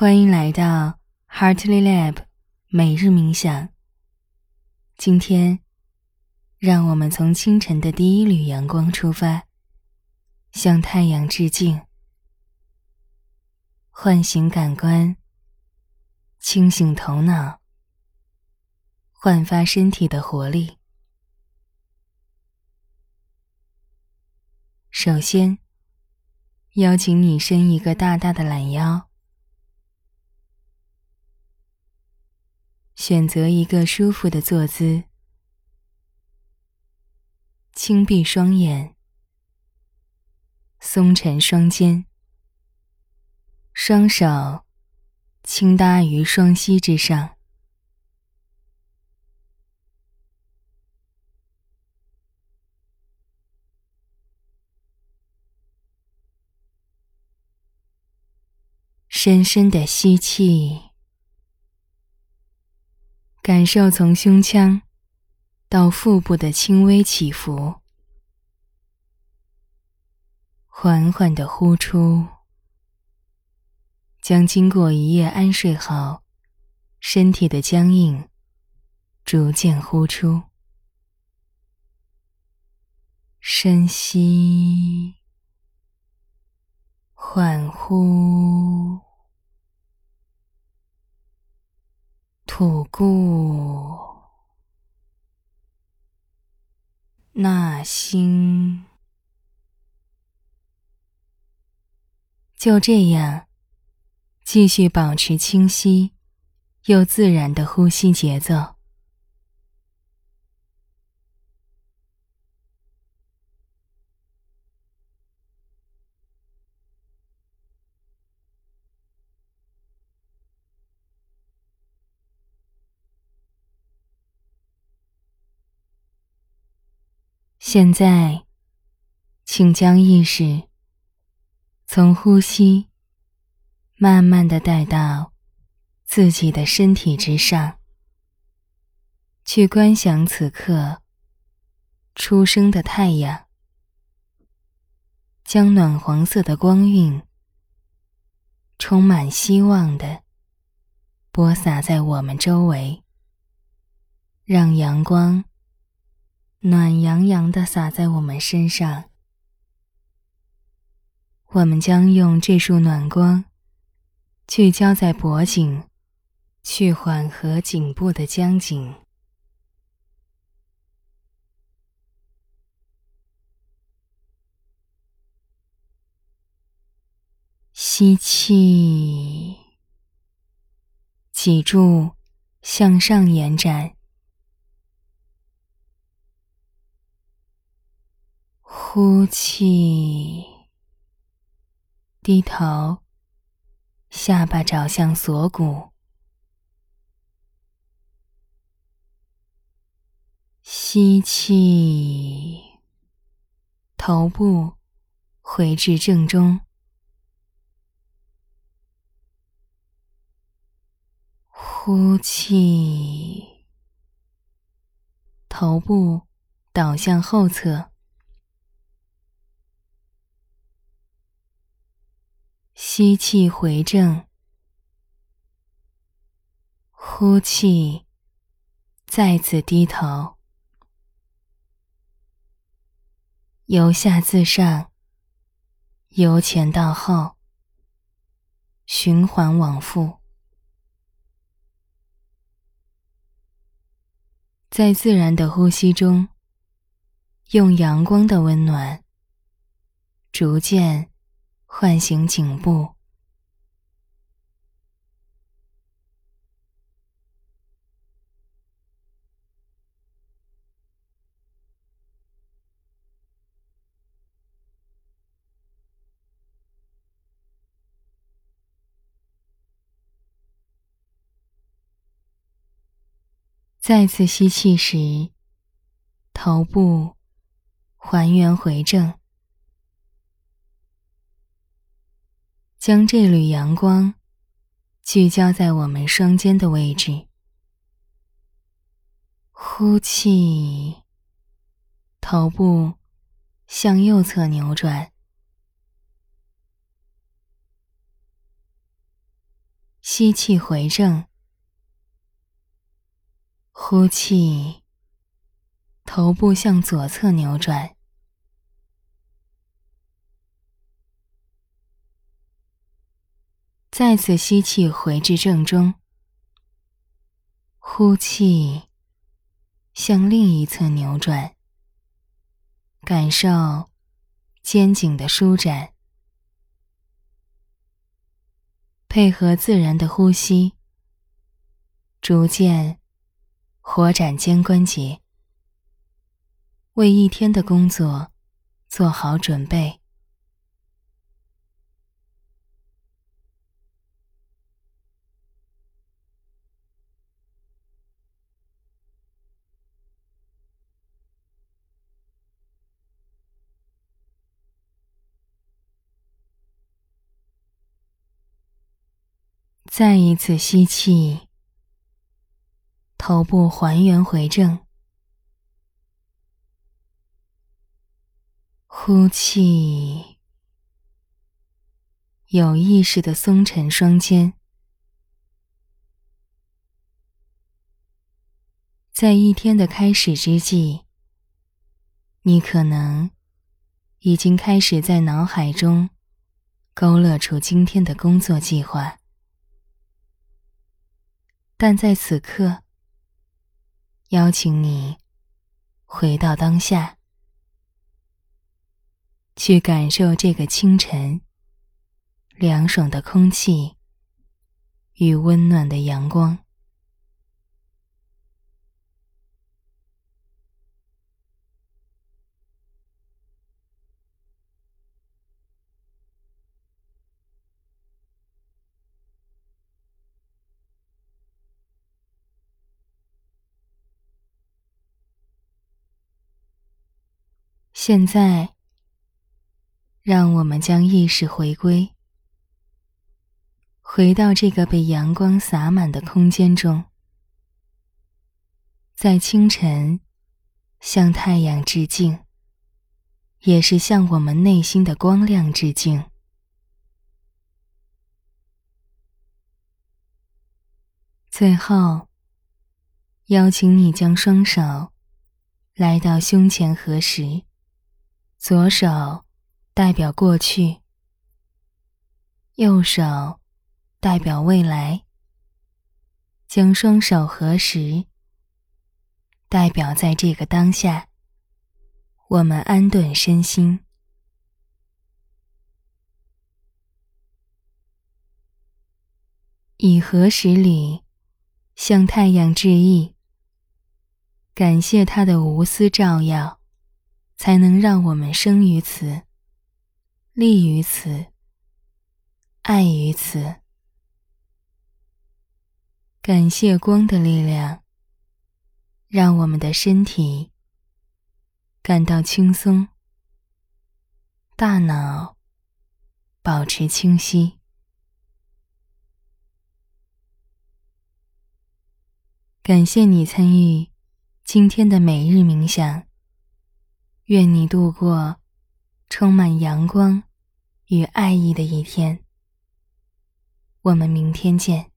欢迎来到 Heartly Lab 每日冥想。今天，让我们从清晨的第一缕阳光出发，向太阳致敬，唤醒感官，清醒头脑，焕发身体的活力。首先，邀请你伸一个大大的懒腰，选择一个舒服的坐姿，轻闭双眼，松沉双肩，双手轻搭于双膝之上。深深的吸气，感受从胸腔到腹部的轻微起伏；缓缓的呼出，将经过一夜安睡后身体的僵硬逐渐呼出。深吸，缓呼。吐故纳新，就这样，继续保持清晰又自然的呼吸节奏。现在，请将意识从呼吸慢慢的带到自己的身体之上，去观想此刻出生的太阳，将暖黄色的光晕充满希望的播撒在我们周围，让阳光。暖洋洋的洒在我们身上，我们将用这束暖光聚焦在脖颈，去缓和颈部的僵紧。吸气，脊柱向上延展。呼气，低头，下巴找向锁骨。吸气，头部回至正中。呼气，头部倒向后侧。吸气回正，呼气，再次低头，由下至上，由前到后，循环往复，在自然的呼吸中，用阳光的温暖，逐渐。唤醒颈部。再次吸气时，头部还原回正。将这缕阳光聚焦在我们双肩的位置。呼气，头部向右侧扭转。吸气回正，呼气，头部向左侧扭转。再次吸气回至正中，呼气，向另一侧扭转，感受肩颈的舒展。配合自然的呼吸，逐渐活展肩关节，为一天的工作做好准备。再一次吸气，头部还原回正，呼气，有意识的松沉双肩。在一天的开始之际，你可能已经开始在脑海中勾勒出今天的工作计划。但在此刻，邀请你回到当下，去感受这个清晨凉爽的空气与温暖的阳光。现在，让我们将意识回归，回到这个被阳光洒满的空间中，在清晨向太阳致敬，也是向我们内心的光亮致敬。最后，邀请你将双手来到胸前合十。左手代表过去，右手代表未来。将双手合十，代表在这个当下，我们安顿身心，以合十礼向太阳致意，感谢他的无私照耀。才能让我们生于此，立于此，爱于此。感谢光的力量，让我们的身体感到轻松，大脑保持清晰。感谢你参与今天的每日冥想。愿你度过充满阳光与爱意的一天。我们明天见。